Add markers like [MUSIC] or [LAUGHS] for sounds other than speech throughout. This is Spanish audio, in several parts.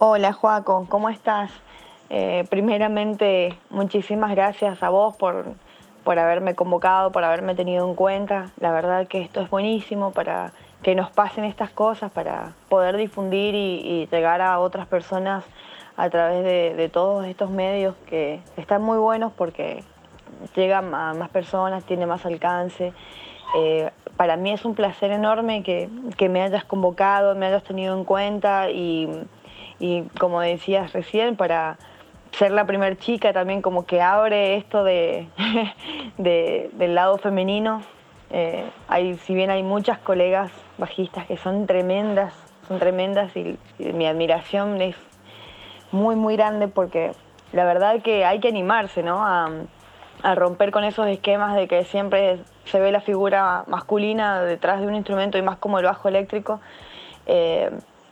Hola Joaco, ¿cómo estás? Eh, primeramente, muchísimas gracias a vos por, por haberme convocado, por haberme tenido en cuenta. La verdad que esto es buenísimo para que nos pasen estas cosas, para poder difundir y, llegar a otras personas a través de, todos estos medios que están muy buenos porque llegan a más personas, tiene más alcance. Eh, para mí es un placer enorme que, que, me hayas convocado, me hayas tenido en cuenta y, y como decías recién, para ser la primera chica también como que abre esto [LAUGHS] de, del lado femenino. Eh, hay, si bien hay muchas colegas bajistas que son tremendas, son tremendas y, mi admiración es muy, muy grande porque la verdad que hay que animarse, ¿no? A, romper con esos esquemas de que siempre se ve la figura masculina detrás de un instrumento y más como el bajo eléctrico. Eh,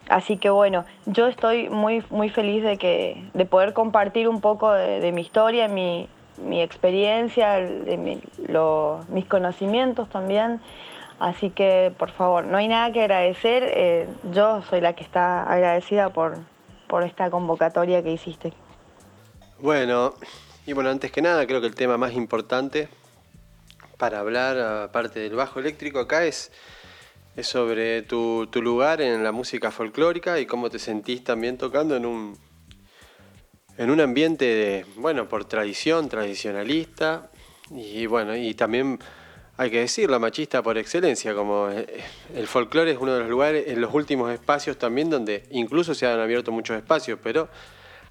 Así que bueno, yo estoy muy, muy feliz de, que, de poder compartir un poco de, mi historia, mi, mi experiencia, de mis conocimientos también. Así que por favor, no hay nada que agradecer. Eh, yo soy la que está agradecida por, por esta convocatoria que hiciste. Bueno, y bueno, antes que nada, creo que el tema más importante para hablar, aparte del bajo eléctrico, acá es es sobre tu, lugar en la música folclórica y cómo te sentís también tocando en un, en un ambiente de, bueno, por tradición, tradicionalista. Y bueno, y también hay que decirlo, machista por excelencia, como eh, el folclore es uno de los lugares, en los últimos espacios también donde incluso se han abierto muchos espacios, pero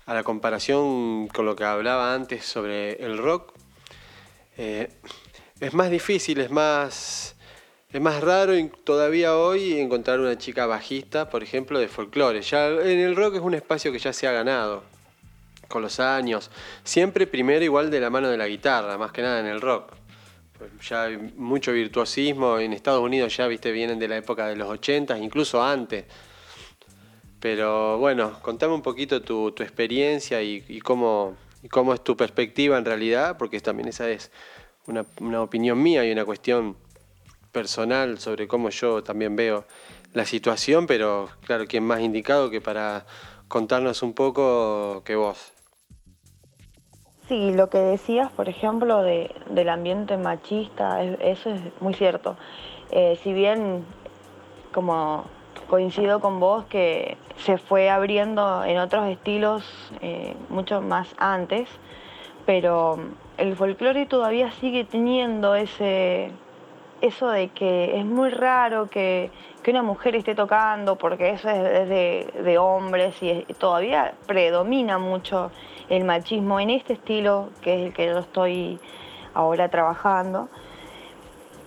a la comparación con lo que hablaba antes sobre el rock, eh, es más difícil, es más es más raro todavía hoy encontrar una chica bajista, por ejemplo, de folclore. Ya en el rock es un espacio que ya se ha ganado con los años. Siempre primero igual de la mano de la guitarra, más que nada en el rock. Ya hay mucho virtuosismo. En Estados Unidos ya, viste, vienen de la época de los 80, incluso antes. Pero bueno, contame un poquito tu, experiencia y, cómo, cómo es tu perspectiva en realidad, porque también esa es una opinión mía y una cuestión personal sobre cómo yo también veo la situación, pero claro, ¿quién más indicado que para contarnos un poco que vos? Sí, lo que decías, por ejemplo, de, del ambiente machista, eso es muy cierto. Eh, si bien, como coincido con vos, que se fue abriendo en otros estilos eh, mucho más antes, pero el folclore todavía sigue teniendo ese, eso de que es muy raro que, una mujer esté tocando, porque eso es, de, hombres y todavía predomina mucho el machismo en este estilo, que es el que yo estoy ahora trabajando.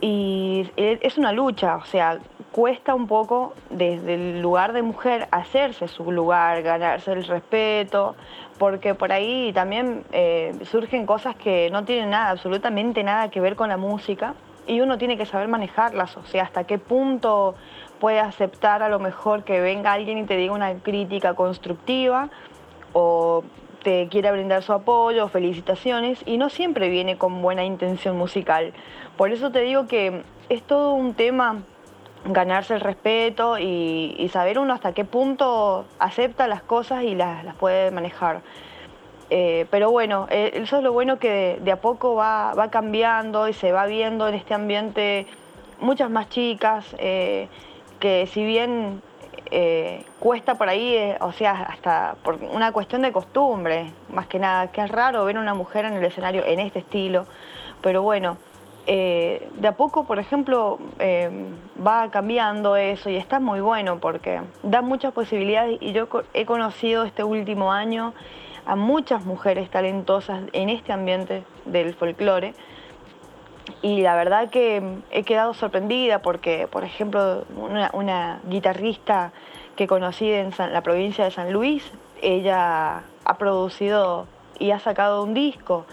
Y es una lucha, o sea, cuesta un poco desde el lugar de mujer hacerse su lugar, ganarse el respeto, porque por ahí también eh, surgen cosas que no tienen nada, absolutamente nada que ver con la música y uno tiene que saber manejarlas, o sea, hasta qué punto puede aceptar a lo mejor que venga alguien y te diga una crítica constructiva o te quiera brindar su apoyo, felicitaciones, y no siempre viene con buena intención musical. Por eso te digo que es todo un tema ganarse el respeto y, saber uno hasta qué punto acepta las cosas y las puede manejar. Eh, pero bueno, eh, eso es lo bueno que de, a poco va, cambiando y se va viendo en este ambiente muchas más chicas, eh, que si bien cuesta por ahí, o sea, hasta por una cuestión de costumbre, más que nada, que es raro ver una mujer en el escenario en este estilo, pero bueno, de a poco, por ejemplo, va cambiando eso y está muy bueno porque da muchas posibilidades y yo he conocido este último año a muchas mujeres talentosas en este ambiente del folclore. Y la verdad que he quedado sorprendida porque, por ejemplo, una, guitarrista que conocí en la provincia de San Luis, ella ha producido y ha sacado un disco.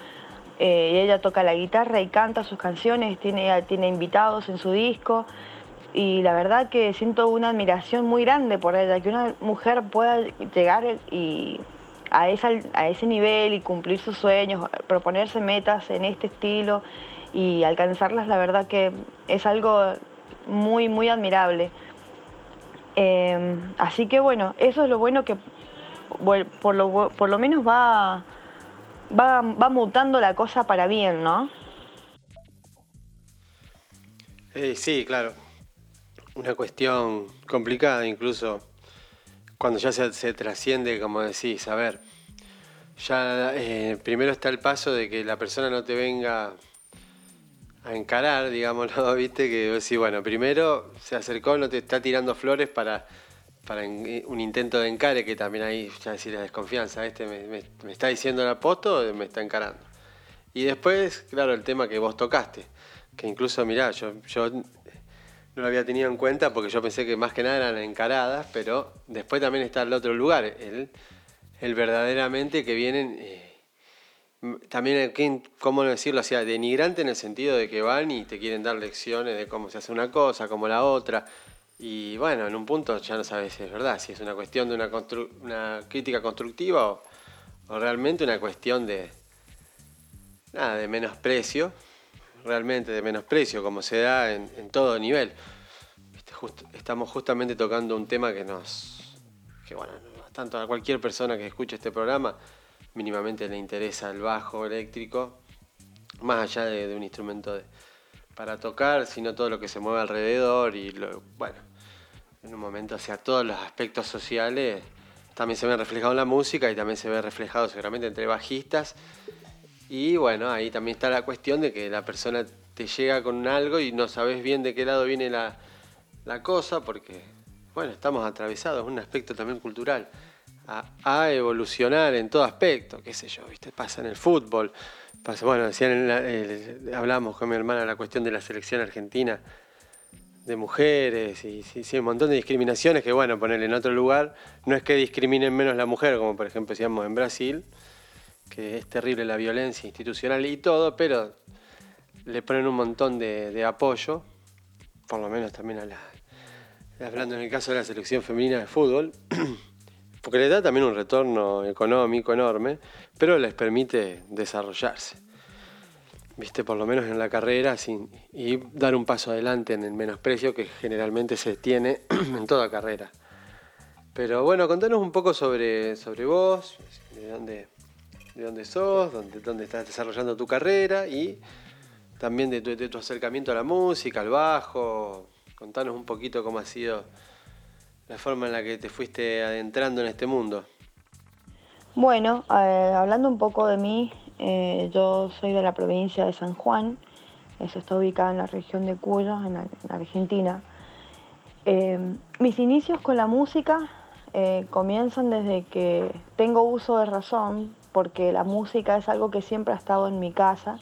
Eh, y ella toca la guitarra y canta sus canciones, tiene, tiene invitados en su disco. Y la verdad que siento una admiración muy grande por ella, que una mujer pueda llegar y a, a ese nivel y cumplir sus sueños, proponerse metas en este estilo y alcanzarlas, la verdad que es algo muy, muy admirable. Em, así que bueno, eso es lo bueno que por lo, por lo menos va, va, va mutando la cosa para bien, ¿no? Eh, sí, claro. Una cuestión complicada incluso cuando ya se, trasciende, como decís, a ver, ya eh, primero está el paso de que la persona no te venga a encarar, digámoslo, [LAUGHS] viste, que decís, bueno, primero se acercó, no te está tirando flores para, para un intento de encare, que también ahí ya decir la desconfianza, este me, me, está diciendo la posto o me está encarando. Y después, claro, el tema que vos tocaste que incluso, mirá, yo, yo no lo había tenido en cuenta porque yo pensé que más que nada eran encaradas, pero después también está el otro lugar, el, el verdaderamente que vienen, eh, también, ¿cómo decirlo? O sea, denigrante en el sentido de que van y te quieren dar lecciones de cómo se hace una cosa, cómo la otra. Y bueno, en un punto ya no sabes si es verdad, si es una cuestión de una, una crítica constructiva o, o realmente una cuestión de, nada, de menosprecio realmente de menosprecio, como se da en, todo nivel. estamos justamente tocando un tema que nos, que bueno, tanto a cualquier persona que escuche este programa, mínimamente le interesa el bajo eléctrico, más allá de, un instrumento para tocar, sino todo lo que se mueve alrededor y lo, bueno, en un momento, sea, todos los aspectos sociales también se ven reflejados en la música y también se ve reflejado seguramente entre bajistas y bueno, ahí también está la cuestión de que la persona te llega con algo y no sabes bien de qué lado viene la, cosa, porque, bueno, estamos atravesados, es un aspecto también cultural, a, evolucionar en todo aspecto, qué sé yo, ¿viste? Pasa en el fútbol, pasa, bueno, decían hablamos con mi hermana la cuestión de la selección argentina de mujeres y sí, un montón de discriminaciones que, bueno, ponerle en otro lugar, no es que discriminen menos la mujer, como por ejemplo decíamos en Brasil, que es terrible la violencia institucional y todo, pero le ponen un montón de, apoyo, por lo menos también a la, hablando en el caso de la selección femenina de fútbol, [CLEARS THROAT] porque le da también un retorno económico enorme, pero les permite desarrollarse, viste, por lo menos en la carrera, sin, y dar un paso adelante en el menosprecio que generalmente se tiene [CLEARS THROAT] en toda carrera. Pero bueno, contanos un poco sobre, sobre vos, de dónde, de dónde sos, dónde, dónde estás desarrollando tu carrera y también de tu, acercamiento a la música, al bajo. Contanos un poquito cómo ha sido la forma en la que te fuiste adentrando en este mundo. Bueno, eh, hablando un poco de mí, eh, yo soy de la provincia de San Juan, eso está ubicado en la región de Cuyo, en, Argentina. Eh, mis inicios con la música comienzan desde que tengo uso de razón, porque la música es algo que siempre ha estado en mi casa.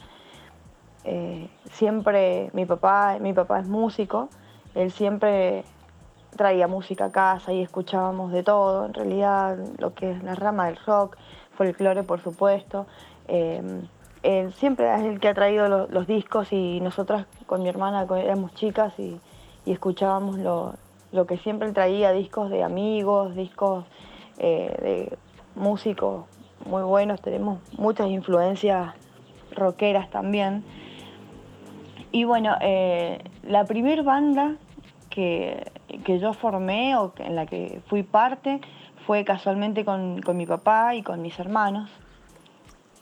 Eh, siempre, mi papá, mi papá es músico, él siempre traía música a casa y escuchábamos de todo, en realidad lo que es la rama del rock, folclore por supuesto. Em, él siempre es el que ha traído los discos y nosotras con mi hermana éramos chicas y, escuchábamos lo, que siempre traía, discos de amigos, discos eh, de músicos muy buenos, tenemos muchas influencias rockeras también. Y bueno, eh, la primer banda que, yo formé o en la que fui parte fue casualmente con, mi papá y con mis hermanos.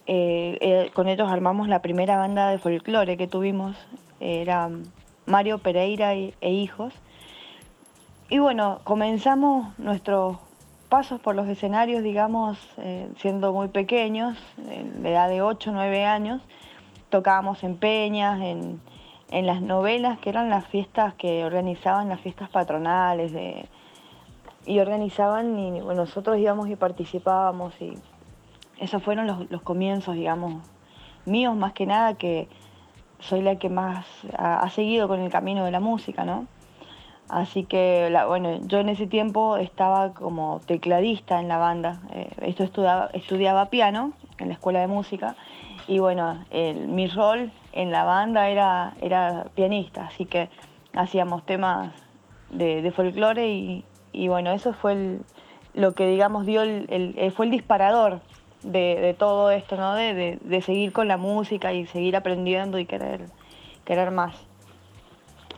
Eh, eh, con ellos armamos la primera banda de folclore que tuvimos, era Mario Pereira e hijos. Y bueno, comenzamos nuestros pasos por los escenarios, digamos, eh, siendo muy pequeños, de edad de 8 o 9 años, tocábamos en peñas, en, las novelas, que eran las fiestas que organizaban, las fiestas patronales, y organizaban, y nosotros íbamos y participábamos, y esos fueron los, los, comienzos, digamos, míos más que nada, que soy la que más ha seguido con el camino de la música, ¿no? Así que, bueno, yo en ese tiempo estaba como tecladista en la banda. Eh, esto estudiaba, piano en la escuela de música y bueno, mi rol en la banda era, era pianista, así que hacíamos temas de, folclore y, bueno, eso fue lo que digamos dio el, eh, fue el disparador de, todo esto, ¿no? De, seguir con la música y seguir aprendiendo y querer, querer más.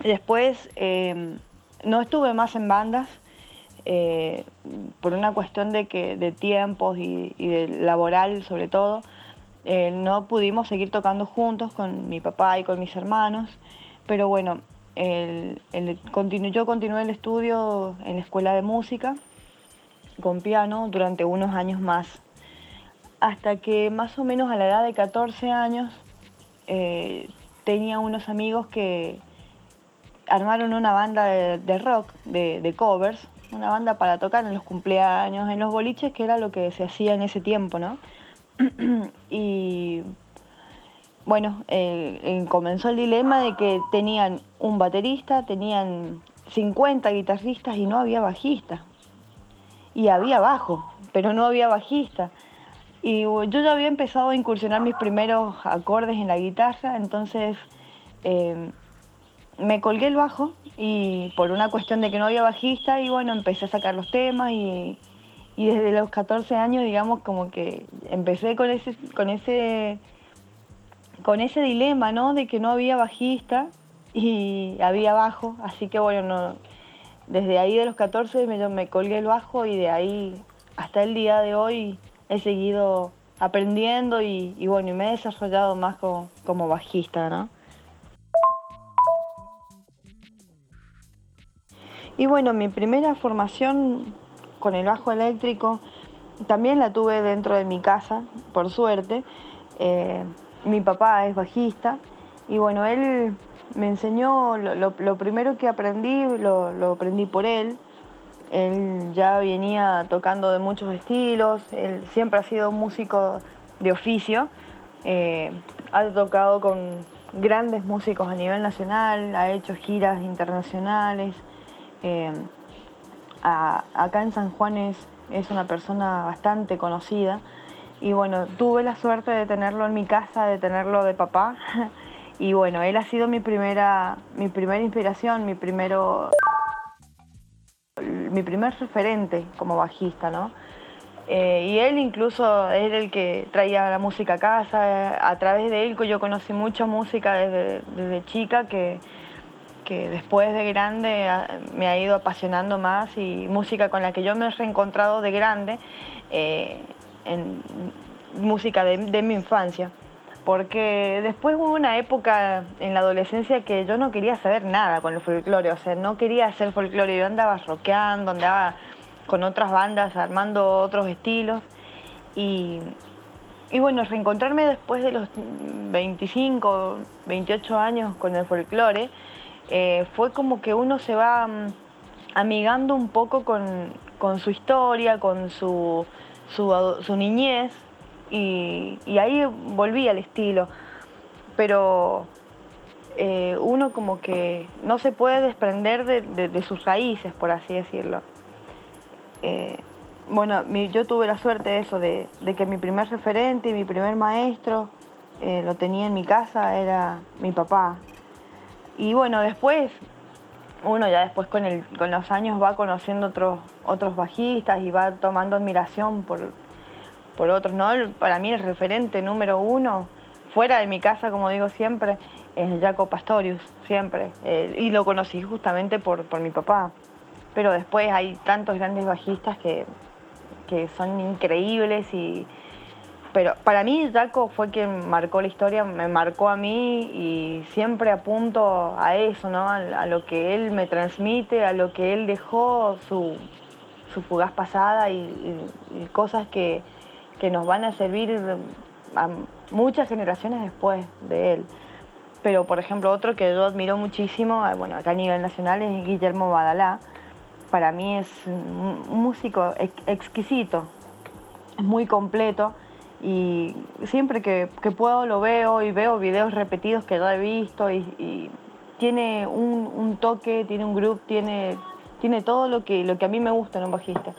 Después... Eh, no estuve más en bandas, eh, por una cuestión de, que, de tiempos y, de laboral sobre todo, eh, no pudimos seguir tocando juntos con mi papá y con mis hermanos, pero bueno, yo continué el estudio en la escuela de música con piano durante unos años más, hasta que más o menos a la edad de 14 años eh, tenía unos amigos que armaron una banda de, rock, de, covers, una banda para tocar en los cumpleaños, en los boliches, que era lo que se hacía en ese tiempo, ¿no? [CLEARS THROAT] y bueno, eh, eh, comenzó el dilema de que tenían un baterista, tenían 50 guitarristas y no había bajista. Y había bajo, pero no había bajista. Y yo ya había empezado a incursionar mis primeros acordes en la guitarra, entonces eh, me colgué el bajo y por una cuestión de que no había bajista y bueno, empecé a sacar los temas y, y desde los 14 años, digamos, como que empecé con ese, con ese, con ese dilema, ¿no? De que no había bajista y había bajo, así que bueno, no, desde ahí de los 14 me, me colgué el bajo y de ahí hasta el día de hoy he seguido aprendiendo y, bueno, y me he desarrollado más como, como bajista, ¿no? Y bueno, mi primera formación con el bajo eléctrico también la tuve dentro de mi casa, por suerte. Eh, mi papá es bajista y bueno, él me enseñó, lo, primero que aprendí, lo, aprendí por él. Él ya venía tocando de muchos estilos, él siempre ha sido músico de oficio, eh, ha tocado con grandes músicos a nivel nacional, ha hecho giras internacionales. Eh, acá en San Juan es, una persona bastante conocida y bueno, tuve la suerte de tenerlo en mi casa, de tenerlo de papá [LAUGHS] y bueno, él ha sido mi primera, mi primera inspiración, mi primero mi primer referente como bajista, ¿no? Eh, y él incluso era el que traía la música a casa, a través de él yo conocí mucha música desde, desde chica que, que después de grande me ha ido apasionando más y música con la que yo me he reencontrado de grande eh, en música de, mi infancia. Porque después hubo una época en la adolescencia que yo no quería saber nada con el folclore, o sea, no quería hacer folclore, yo andaba rockeando, andaba con otras bandas, armando otros estilos. Y, y bueno, reencontrarme después de los 25, 28 años con el folclore, eh, fue como que uno se va mm, amigando un poco con, su historia, con su, su, niñez, y, ahí volví al estilo. Pero eh, uno como que no se puede desprender de, sus raíces, por así decirlo. Eh, bueno, yo tuve la suerte de eso, de, que mi primer referente y mi primer maestro lo tenía en mi casa, era mi papá. Y bueno, después, uno ya después con, los años va conociendo otros, otros bajistas y va tomando admiración por, por otros, ¿no? Para mí el referente número uno, fuera de mi casa, como digo siempre, es Jaco Pastorius, siempre. Eh, y lo conocí justamente por, por mi papá. Pero después hay tantos grandes bajistas que, que son increíbles y, pero para mí Jaco fue quien marcó la historia, me marcó a mí y siempre apunto a eso, ¿no? A, lo que él me transmite, a lo que él dejó, su, fugaz pasada y, cosas que, nos van a servir a muchas generaciones después de él. Pero, por ejemplo, otro que yo admiro muchísimo, eh, bueno, acá a nivel nacional, es Guillermo Badalá. Para mí es un músico exquisito, muy completo y siempre que, puedo lo veo y veo videos repetidos que ya he visto y, tiene un, toque, tiene un groove, tiene, tiene todo lo que, lo que a mí me gusta en un bajista.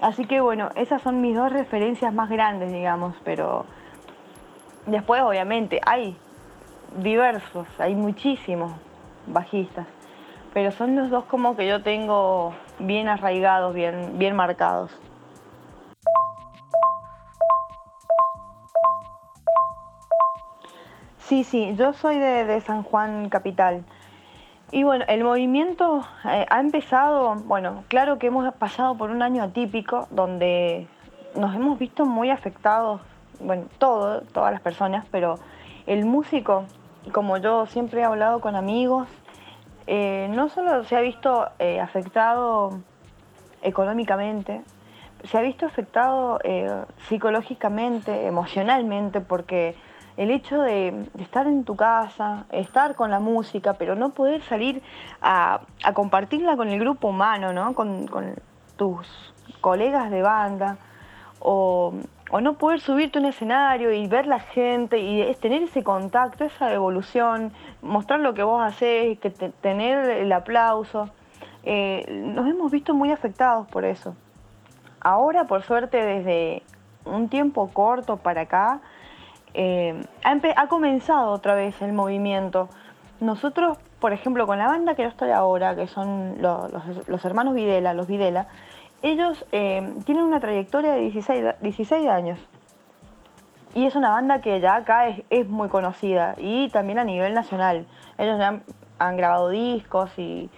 Así que bueno, esas son mis dos referencias más grandes, digamos, pero después obviamente hay diversos, hay muchísimos bajistas, pero son los dos como que yo tengo bien arraigados, bien, bien marcados. Sí, sí, yo soy de, San Juan Capital. Y bueno, el movimiento eh, ha empezado, bueno, claro que hemos pasado por un año atípico donde nos hemos visto muy afectados, bueno, todo, todas las personas, pero el músico, como yo siempre he hablado con amigos, eh, no solo se ha visto eh, afectado económicamente, se ha visto afectado psicológicamente, emocionalmente, porque el hecho de, estar en tu casa, estar con la música, pero no poder salir a, compartirla con el grupo humano, ¿no? Con, tus colegas de banda, o, no poder subirte a un escenario y ver la gente y tener ese contacto, esa evolución, mostrar lo que vos hacés, que tener el aplauso. Eh, nos hemos visto muy afectados por eso. Ahora, por suerte, desde un tiempo corto para acá, eh, ha, comenzado otra vez el movimiento. Nosotros, por ejemplo, con la banda que yo estoy ahora, que son los, hermanos Videla, los Videla, ellos eh, tienen una trayectoria de 16, años. Y es una banda que ya acá es, muy conocida y también a nivel nacional. Ellos han, grabado discos y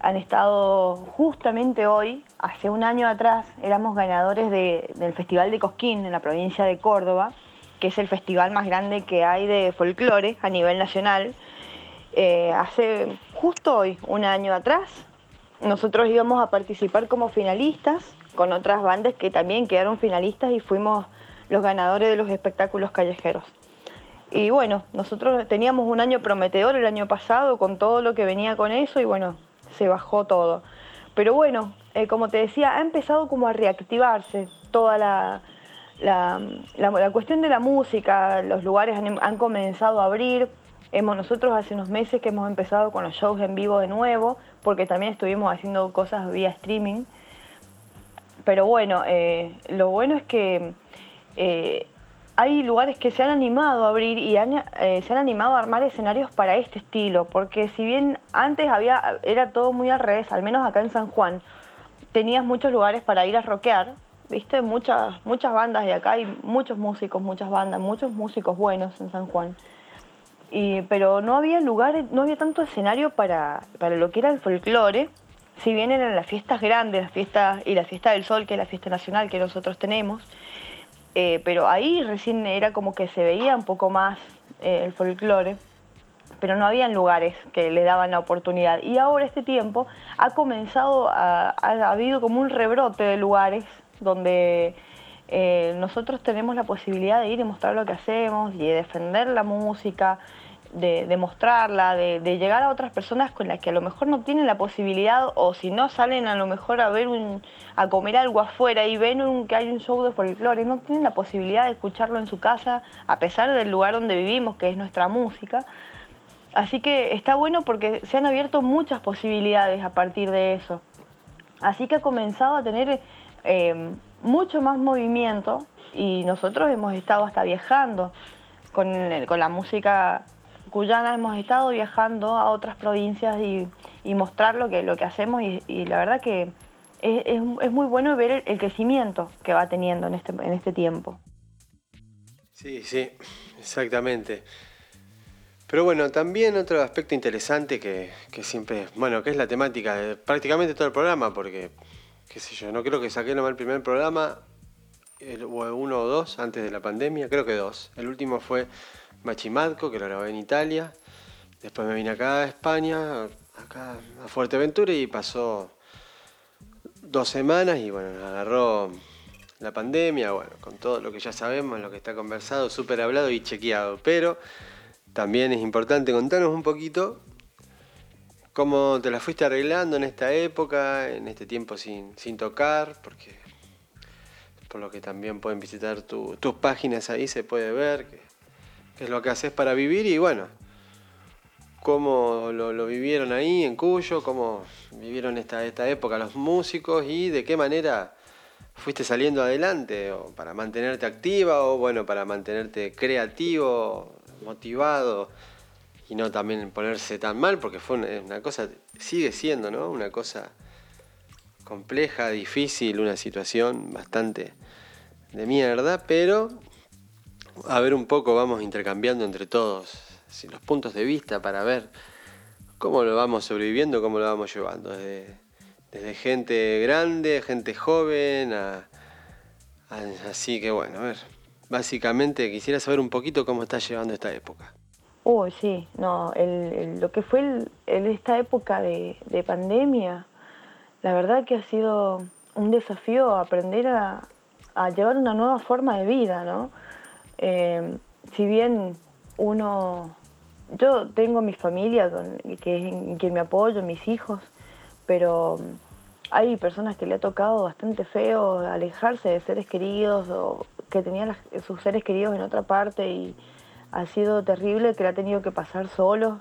han estado justamente hoy, hace un año atrás, éramos ganadores del Festival de Cosquín en la provincia de Córdoba que es el festival más grande que hay de folclore a nivel nacional. Eh, hace justo hoy, un año atrás, nosotros íbamos a participar como finalistas con otras bandas que también quedaron finalistas y fuimos los ganadores de los espectáculos callejeros. Y bueno, nosotros teníamos un año prometedor el año pasado con todo lo que venía con eso y bueno, se bajó todo. Pero bueno, eh, como te decía, ha empezado como a reactivarse toda la, la, cuestión de la música, los lugares han, comenzado a abrir. Hemos, nosotros hace unos meses que hemos empezado con los shows en vivo de nuevo, porque también estuvimos haciendo cosas vía streaming. Pero bueno, eh, lo bueno es que eh, hay lugares que se han animado a abrir y eh, se han animado a armar escenarios para este estilo, porque si bien antes había era todo muy al revés, al menos acá en San Juan, tenías muchos lugares para ir a rockear, viste, muchas, muchas bandas de acá, hay muchos músicos, muchas bandas, muchos músicos buenos en San Juan. Pero no había lugares, no había tanto escenario para, para lo que era el folclore, si bien eran las fiestas grandes, las fiestas y la fiesta del sol, que es la fiesta nacional que nosotros tenemos, eh, pero ahí recién era como que se veía un poco más eh, el folclore, pero no habían lugares que le daban la oportunidad. Y ahora este tiempo ha comenzado, a, ha habido como un rebrote de lugares donde eh, nosotros tenemos la posibilidad de ir y mostrar lo que hacemos y de defender la música, de, mostrarla, de, llegar a otras personas con las que a lo mejor no tienen la posibilidad o si no salen a lo mejor a ver un, a comer algo afuera y ven que hay un show de folclore, no tienen la posibilidad de escucharlo en su casa a pesar del lugar donde vivimos, que es nuestra música. Así que está bueno porque se han abierto muchas posibilidades a partir de eso. Así que ha comenzado a tener Em, mucho más movimiento y nosotros hemos estado hasta viajando con, la música cuyana, hemos estado viajando a otras provincias y, mostrar lo que, lo que hacemos y, la verdad que es, muy bueno ver el, crecimiento que va teniendo en este, en este tiempo. Sí, sí, exactamente. Pero bueno, también otro aspecto interesante que, que siempre, bueno, que es la temática de prácticamente todo el programa, porque qué sé yo, no creo que saqué nomás el primer programa, uno o dos antes de la pandemia, creo que dos. El último fue Machimadco, que lo grabé en Italia. Después me vine acá a España, acá a Fuerteventura y pasó dos semanas y bueno, agarró la pandemia, bueno, con todo lo que ya sabemos, lo que está conversado, súper hablado y chequeado. Pero también es importante contarnos un poquito ¿Cómo te la fuiste arreglando en esta época, en este tiempo sin, tocar? Porque por lo que también pueden visitar tus páginas ahí, se puede ver qué, es lo que haces para vivir y bueno, cómo lo, vivieron ahí en Cuyo, cómo vivieron esta, esta época los músicos y de qué manera fuiste saliendo adelante o para mantenerte activa o bueno, para mantenerte creativo, motivado y no también ponerse tan mal, porque fue una, cosa, sigue siendo, ¿no? Una cosa compleja, difícil, una situación bastante de mierda, pero a ver un poco, vamos intercambiando entre todos los puntos de vista para ver cómo lo vamos sobreviviendo, cómo lo vamos llevando, desde, gente grande, gente joven, así que bueno, a ver, básicamente quisiera saber un poquito cómo está llevando esta época. Uy, sí, no, lo que fue esta época de, pandemia, la verdad que ha sido un desafío aprender a, llevar una nueva forma de vida, ¿no? Eh, si bien uno, yo tengo mi familia que, que me apoyo, mis hijos, pero hay personas que le ha tocado bastante feo alejarse de seres queridos o que tenían sus seres queridos en otra parte y ha sido terrible que la ha tenido que pasar solo.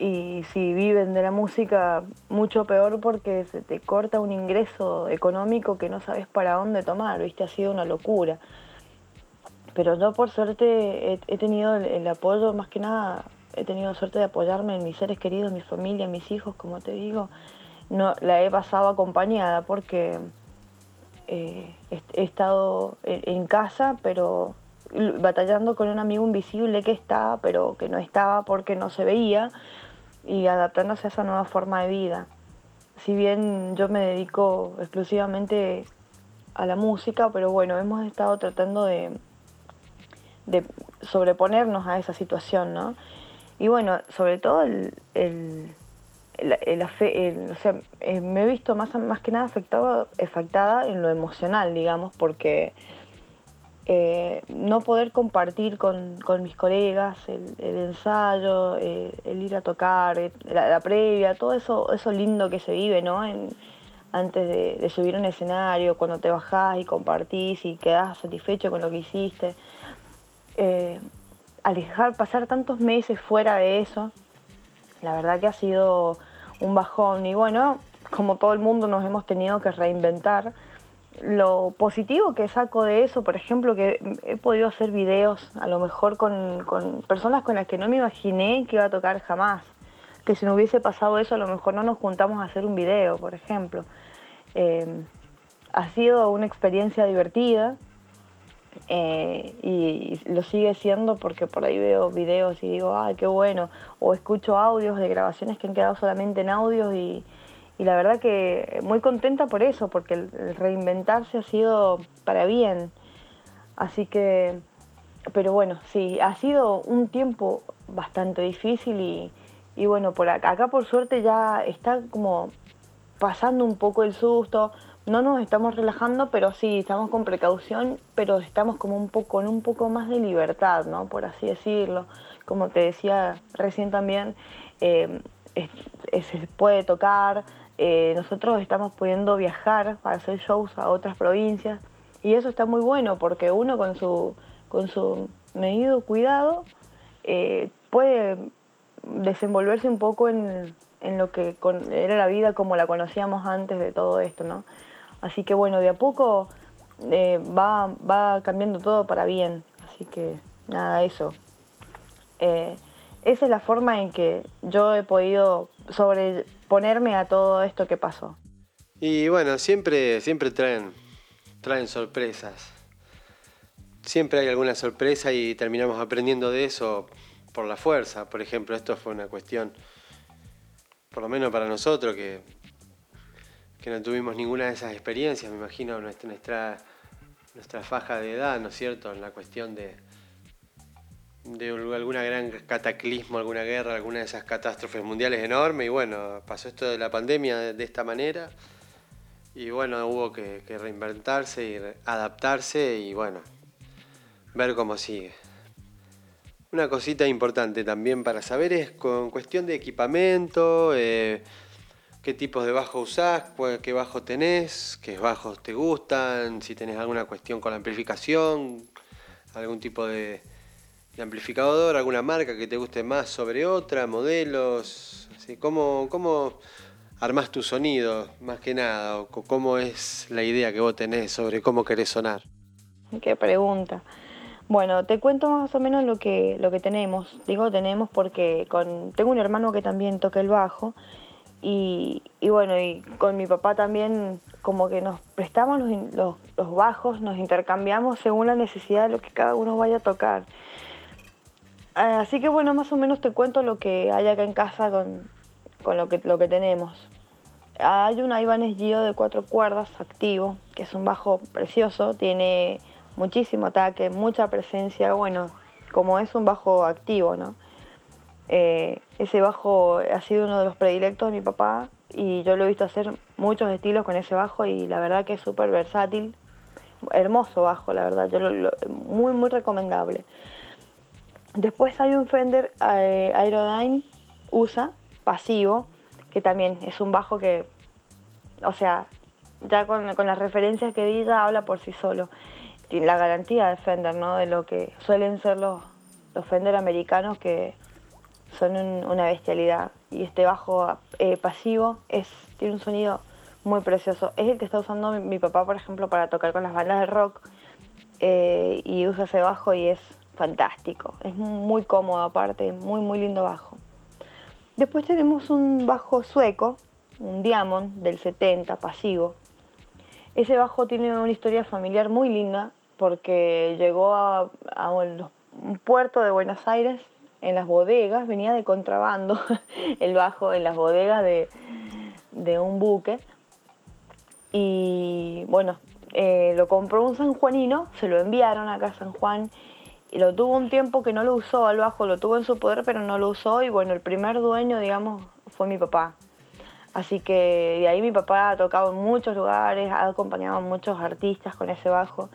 Y si viven de la música, mucho peor porque se te corta un ingreso económico que no sabes para dónde tomar, ¿viste? Ha sido una locura. Pero yo por suerte he, tenido el, apoyo, más que nada, he tenido suerte de apoyarme en mis seres queridos, mi familia, mis hijos, como te digo. No, la he pasado acompañada porque eh, he, estado en casa, pero batallando con un amigo invisible que estaba, pero que no estaba porque no se veía, y adaptándose a esa nueva forma de vida. Si bien yo me dedico exclusivamente a la música, pero bueno, hemos estado tratando de, sobreponernos a esa situación, ¿no? Y bueno, sobre todo el, el, o sea, eh, me he visto más, más que nada afectado, afectada en lo emocional, digamos, porque eh, no poder compartir con, mis colegas el, ensayo, eh, el ir a tocar, eh, la, previa, todo eso, eso lindo que se vive, ¿no? antes de, subir a un escenario, cuando te bajás y compartís y quedás satisfecho con lo que hiciste. alejar, pasar tantos meses fuera de eso, la verdad que ha sido un bajón. Y bueno, como todo el mundo nos hemos tenido que reinventar lo positivo que saco de eso, por ejemplo, que he podido hacer videos a lo mejor con, personas con las que no me imaginé que iba a tocar jamás. Que si no hubiese pasado eso, a lo mejor no nos juntamos a hacer un video, por ejemplo. Eh, ha sido una experiencia divertida eh, y, lo sigue siendo porque por ahí veo videos y digo, ay, qué bueno. O escucho audios de grabaciones que han quedado solamente en audios y, y la verdad que muy contenta por eso, porque el, reinventarse ha sido para bien. Así que, pero bueno, sí, ha sido un tiempo bastante difícil y, bueno, por acá, acá por suerte ya está como pasando un poco el susto, no nos estamos relajando, pero sí, estamos con precaución, pero estamos como un poco, con un poco más de libertad, ¿no? Por así decirlo. Como te decía recién también, eh, se puede tocar, eh, nosotros estamos pudiendo viajar para hacer shows a otras provincias y eso está muy bueno porque uno con su, con su medido cuidado eh, puede desenvolverse un poco en, lo que era la vida como la conocíamos antes de todo esto, ¿no? Así que bueno, de a poco eh, va, va cambiando todo para bien, así que nada, eso. esa es la forma en que yo he podido sobre ponerme a todo esto que pasó. Y bueno, siempre, siempre traen, traen sorpresas. Siempre hay alguna sorpresa y terminamos aprendiendo de eso por la fuerza. Por ejemplo, esto fue una cuestión, por lo menos para nosotros, que, que no tuvimos ninguna de esas experiencias, me imagino, nuestra, nuestra, nuestra faja de edad, ¿no es cierto? En la cuestión de, de alguna gran cataclismo, alguna guerra, alguna de esas catástrofes mundiales enormes. Y bueno, pasó esto de la pandemia de, esta manera. Y bueno, hubo que, reinventarse y adaptarse y bueno, ver cómo sigue. Una cosita importante también para saber es con cuestión de equipamiento, eh, qué tipos de bajo usás, qué bajo tenés, qué bajos te gustan, si tenés alguna cuestión con la amplificación, algún tipo de, de amplificador, alguna marca que te guste más sobre otra, modelos, así, ¿cómo, cómo armás tu sonido, más que nada, o cómo es la idea que vos tenés sobre cómo querés sonar? Qué pregunta. Bueno, te cuento más o menos lo que, lo que tenemos. Digo tenemos porque con, tengo un hermano que también toca el bajo y, bueno, y con mi papá también como que nos prestamos los, los bajos, nos intercambiamos según la necesidad de lo que cada uno vaya a tocar así que bueno, más o menos te cuento lo que hay acá en casa con, lo, que, lo que tenemos. Hay un Ibanez Gio de cuatro cuerdas activo, que es un bajo precioso, tiene muchísimo ataque, mucha presencia, bueno, como es un bajo activo, ¿no? Eh, ese bajo ha sido uno de los predilectos de mi papá y yo lo he visto hacer muchos estilos con ese bajo y la verdad que es súper versátil, hermoso bajo, la verdad, yo muy, muy recomendable. Después hay un Fender eh, Aerodyne USA pasivo, que también es un bajo que, o sea, ya con, las referencias que di ya habla por sí solo. La garantía de Fender, ¿no? De lo que suelen ser los, los Fender americanos que son una bestialidad. Y este bajo eh, pasivo es, tiene un sonido muy precioso. Es el que está usando mi, papá, por ejemplo, para tocar con las bandas de rock. Eh, y usa ese bajo y es fantástico. Es muy cómodo aparte, muy muy lindo bajo. Después tenemos un bajo sueco, un Diamond del 70, pasivo. Ese bajo tiene una historia familiar muy linda porque llegó a, un puerto de Buenos Aires en las bodegas, venía de contrabando [LAUGHS] el bajo en las bodegas de, un buque. Y bueno, eh, lo compró un sanjuanino, se lo enviaron acá a San Juan y lo tuvo un tiempo que no lo usó al bajo, lo tuvo en su poder pero no lo usó y bueno, el primer dueño, digamos, fue mi papá. Así que de ahí mi papá ha tocado en muchos lugares, ha acompañado a muchos artistas con ese bajo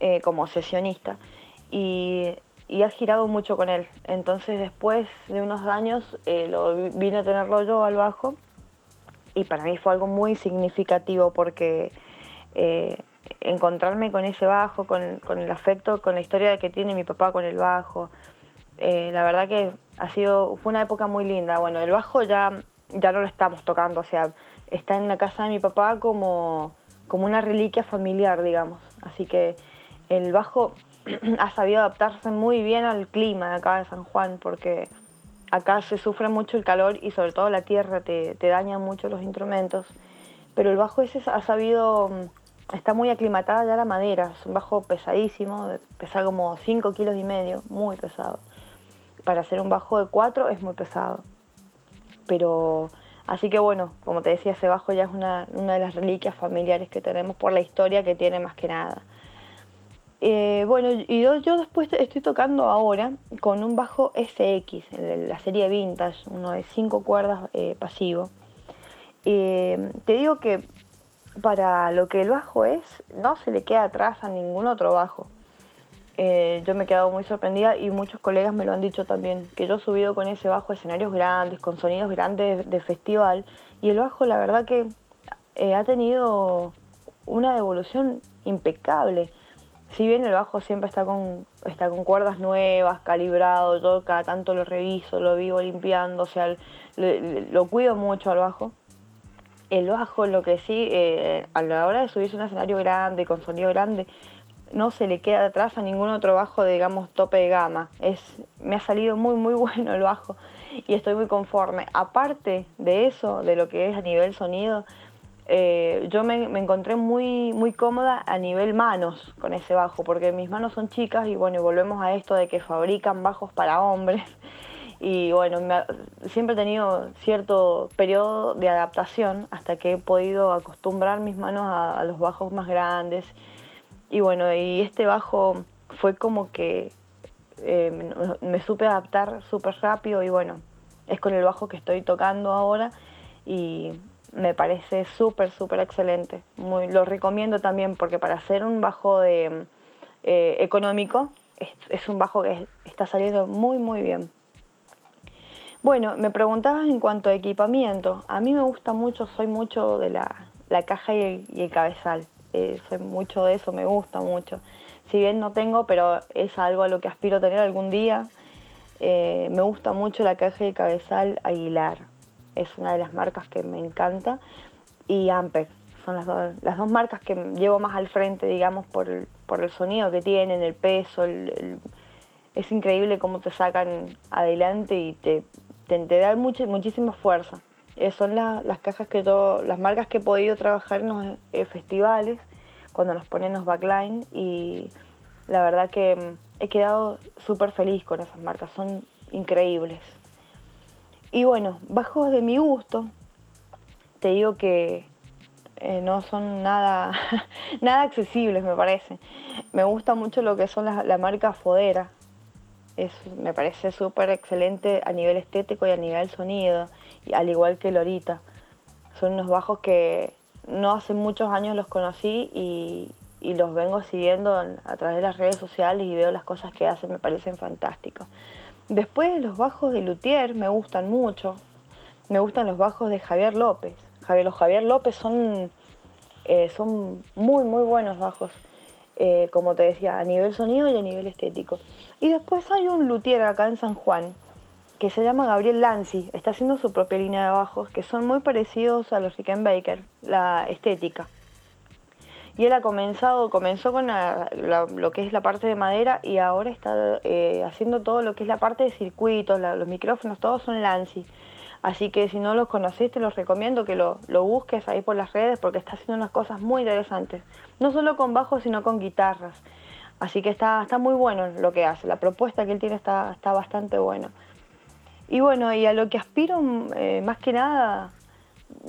eh, como sesionista y, ha girado mucho con él. Entonces después de unos años eh, lo vine a tenerlo yo al bajo y para mí fue algo muy significativo porque... Eh, encontrarme con ese bajo, con, el afecto, con la historia que tiene mi papá con el bajo. Eh, la verdad que ha sido, fue una época muy linda. Bueno, el bajo ya, ya no lo estamos tocando, o sea, está en la casa de mi papá como, como una reliquia familiar, digamos. Así que el bajo [CLEARS THROAT] ha sabido adaptarse muy bien al clima de acá de San Juan, porque acá se sufre mucho el calor y sobre todo la tierra te, te daña mucho los instrumentos. Pero el bajo ese ha sabido está muy aclimatada ya la madera, es un bajo pesadísimo, pesa como 5 kilos y medio, muy pesado. Para hacer un bajo de 4 es muy pesado. Pero así que bueno, como te decía, ese bajo ya es una, de las reliquias familiares que tenemos por la historia que tiene más que nada. Eh, bueno, y yo, después estoy tocando ahora con un bajo SX, la serie Vintage, uno de 5 cuerdas eh, pasivo. Eh, te digo que para lo que el bajo es, no se le queda atrás a ningún otro bajo. Eh, yo me he quedado muy sorprendida y muchos colegas me lo han dicho también, que yo he subido con ese bajo escenarios grandes, con sonidos grandes de, festival, y el bajo la verdad que eh, ha tenido una devolución impecable. Si bien el bajo siempre está con, está con cuerdas nuevas, calibrado, yo cada tanto lo reviso, lo vivo limpiando, o sea, lo cuido mucho al bajo el bajo, lo que sí, eh, a la hora de subirse un escenario grande, con sonido grande, no se le queda atrás a ningún otro bajo, digamos, tope de gama. Es, me ha salido muy, muy [LAUGHS] bueno el bajo y estoy muy conforme. Aparte de eso, de lo que es a nivel sonido, eh, yo me, me, encontré muy, muy cómoda a nivel manos con ese bajo, porque mis manos son chicas y bueno, volvemos a esto de que fabrican bajos para hombres. Y bueno, siempre he tenido cierto periodo de adaptación hasta que he podido acostumbrar mis manos a, los bajos más grandes. Y bueno, y este bajo fue como que eh, me, supe adaptar súper rápido y bueno, es con el bajo que estoy tocando ahora y me parece súper, súper excelente. Lo recomiendo también porque para hacer un bajo de, eh, económico es, un bajo que está saliendo muy, muy bien. Bueno, me preguntabas en cuanto a equipamiento. A mí me gusta mucho, soy mucho de la, caja y el, cabezal. Eh, soy mucho de eso, me gusta mucho. Si bien no tengo, pero es algo a lo que aspiro a tener algún día. Eh, me gusta mucho la caja y el cabezal Aguilar. Es una de las marcas que me encanta. Y Ampeg. Son las, dos marcas que llevo más al frente, digamos, por el, por el sonido que tienen, el peso. es increíble cómo te sacan adelante y te, te, da mucha, muchísima fuerza. Eh, son las cajas que yo, las marcas que he podido trabajar en los eh, festivales, cuando nos ponen los backline y La verdad que mm, he quedado súper feliz con esas marcas, son increíbles. Y bueno, bajos de mi gusto, te digo que eh, no son nada, [LAUGHS] nada accesibles, me parece. Me gusta mucho lo que son la, marca Fodera. Me parece súper excelente a nivel estético y a nivel sonido, y al igual que Lorita. Son unos bajos que no hace muchos años los conocí y, y los vengo siguiendo a través de las redes sociales y veo las cosas que hacen, me parecen fantásticos. Después los bajos de Luthier me gustan mucho, me gustan los bajos de Javier López. Javier, los Javier López son, eh, son muy, muy buenos bajos, eh, como te decía, a nivel sonido y a nivel estético. Y después hay un luthier acá en San Juan, que se llama Gabriel Lanzi, está haciendo su propia línea de bajos, que son muy parecidos a los Rickenbacker, la estética y él ha comenzado, comenzó con lo que es la parte de madera y ahora está eh, haciendo todo lo que es la parte de circuitos, los micrófonos, todos son Lancy. Así que si no los conociste, los recomiendo que lo, busques ahí por las redes porque está haciendo unas cosas muy interesantes. No solo con bajos, sino con guitarras. Así que está, muy bueno lo que hace. La propuesta que él tiene está, bastante buena. Y bueno, y a lo que aspiro, eh, más que nada,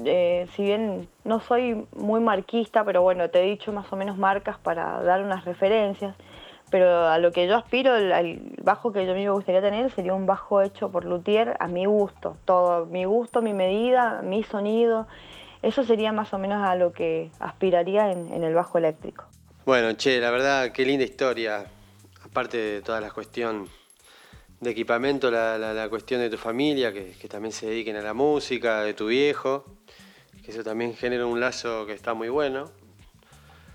eh, si bien no soy muy marquista, pero bueno, te he dicho más o menos marcas para dar unas referencias, pero a lo que yo aspiro, el, bajo que yo a me gustaría tener sería un bajo hecho por luthier a mi gusto, todo, mi gusto, mi medida, mi sonido, eso sería más o menos a lo que aspiraría en, el bajo eléctrico. Bueno, che, la verdad, qué linda historia, aparte de toda la cuestión de equipamiento, la, cuestión de tu familia, que, también se dediquen a la música, de tu viejo, que eso también genera un lazo que está muy bueno,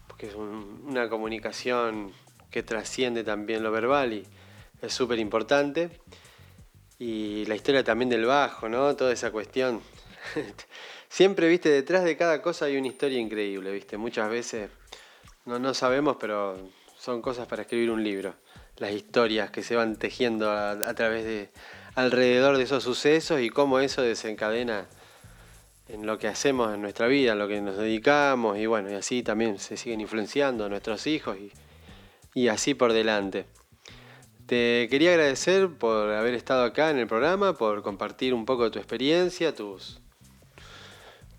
porque es una comunicación que trasciende también lo verbal y es súper importante. Y la historia también del bajo, ¿no? Toda esa cuestión. [LAUGHS] Siempre, viste, detrás de cada cosa hay una historia increíble, viste. Muchas veces no, no sabemos, pero son cosas para escribir un libro las historias que se van tejiendo a, través de alrededor de esos sucesos y cómo eso desencadena en lo que hacemos en nuestra vida, en lo que nos dedicamos y bueno, y así también se siguen influenciando nuestros hijos y, y así por delante. Te quería agradecer por haber estado acá en el programa, por compartir un poco de tu experiencia, tus,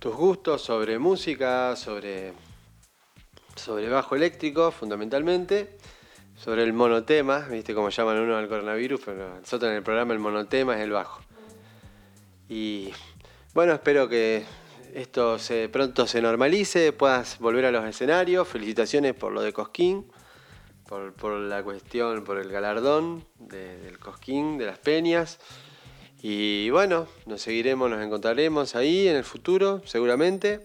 gustos sobre música, sobre, sobre bajo eléctrico fundamentalmente sobre el monotema, viste cómo llaman uno al coronavirus, pero nosotros en el programa el monotema es el bajo. Y bueno, espero que esto se, pronto se normalice, puedas volver a los escenarios. Felicitaciones por lo de Cosquín, por, la cuestión, por el galardón del Cosquín, de las peñas. Y bueno, nos seguiremos, nos encontraremos ahí en el futuro, seguramente.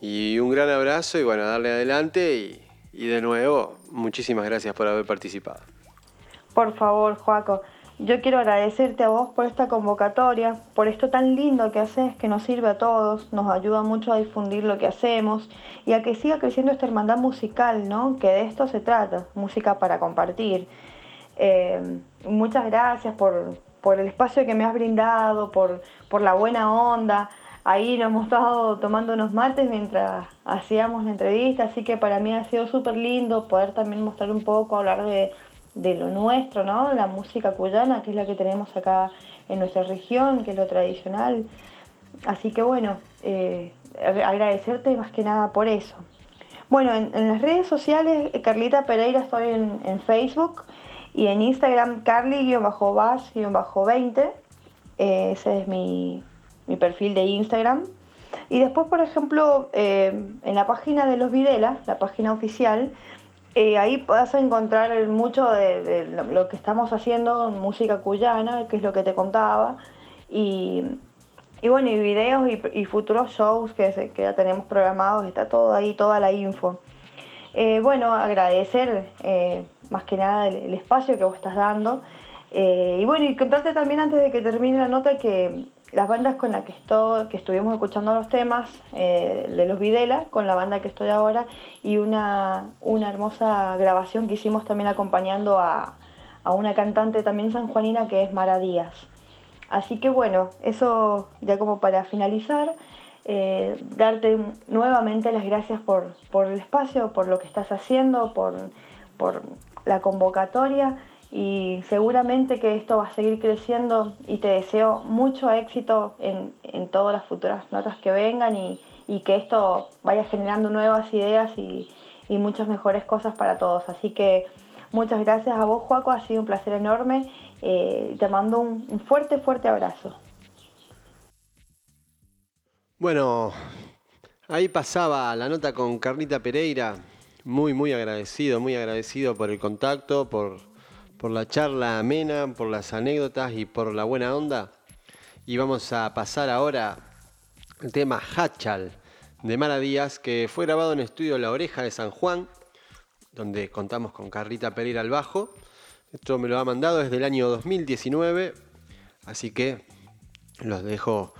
Y un gran abrazo y bueno, darle adelante y y de nuevo, muchísimas gracias por haber participado. Por favor, Joaco, yo quiero agradecerte a vos por esta convocatoria, por esto tan lindo que haces, que nos sirve a todos, nos ayuda mucho a difundir lo que hacemos y a que siga creciendo esta hermandad musical, ¿no? Que de esto se trata, música para compartir. Eh, muchas gracias por, por, el espacio que me has brindado, por, por la buena onda ahí nos hemos estado tomando unos mates mientras hacíamos la entrevista, así que para mí ha sido súper lindo poder también mostrar un poco, hablar de, lo nuestro, ¿no? La música cuyana, que es la que tenemos acá en nuestra región, que es lo tradicional. Así que bueno, eh, agradecerte más que nada por eso. Bueno, en, las redes sociales, Carlita Pereira estoy en, Facebook y en Instagram carly-bas-20. Eh, ese es mi, mi perfil de Instagram. Y después, por ejemplo, eh, en la página de los Videla, la página oficial, eh, ahí vas encontrar mucho de, lo que estamos haciendo, música cuyana, que es lo que te contaba, y, y bueno, y videos y, futuros shows que, que, ya tenemos programados, está todo ahí, toda la info. Eh, bueno, agradecer más que nada el, espacio que vos estás dando. y bueno, y contarte también antes de que termine la nota que las bandas con las que, que estuvimos escuchando los temas eh, de los Videla, con la banda que estoy ahora, y una, una hermosa grabación que hicimos también acompañando a, una cantante también sanjuanina que es Mara Díaz. Así que bueno, eso ya como para finalizar, eh, darte nuevamente las gracias por, por, el espacio, por lo que estás haciendo, por, por la convocatoria y seguramente que esto va a seguir creciendo y te deseo mucho éxito en, todas las futuras notas que vengan y, que esto vaya generando nuevas ideas y, muchas mejores cosas para todos. Así que muchas gracias a vos, Juaco, ha sido un placer enorme. Eh, te mando un fuerte, fuerte abrazo. Bueno, ahí pasaba la nota con Carlita Pereira. Muy, muy agradecido, muy agradecido por el contacto, por, por la charla amena, por las anécdotas y por la buena onda. Y vamos a pasar ahora al tema Hachal de Mara Díaz, que fue grabado en estudio La Oreja de San Juan, donde contamos con Carlita Pereira al bajo. Esto me lo ha mandado desde el año 2019, así que los dejo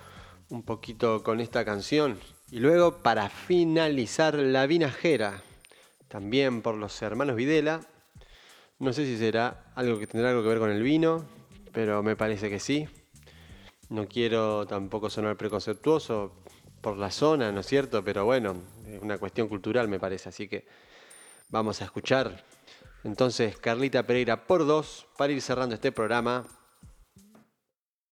un poquito con esta canción. Y luego, para finalizar, La Vinajera, también por los hermanos Videla. No sé si será algo que tendrá algo que ver con el vino, pero me parece que sí. No quiero tampoco sonar preconceptuoso por la zona, ¿no es cierto? Pero bueno, es una cuestión cultural me parece, así que vamos a escuchar. Entonces, Carlita Pereira por dos, para ir cerrando este programa.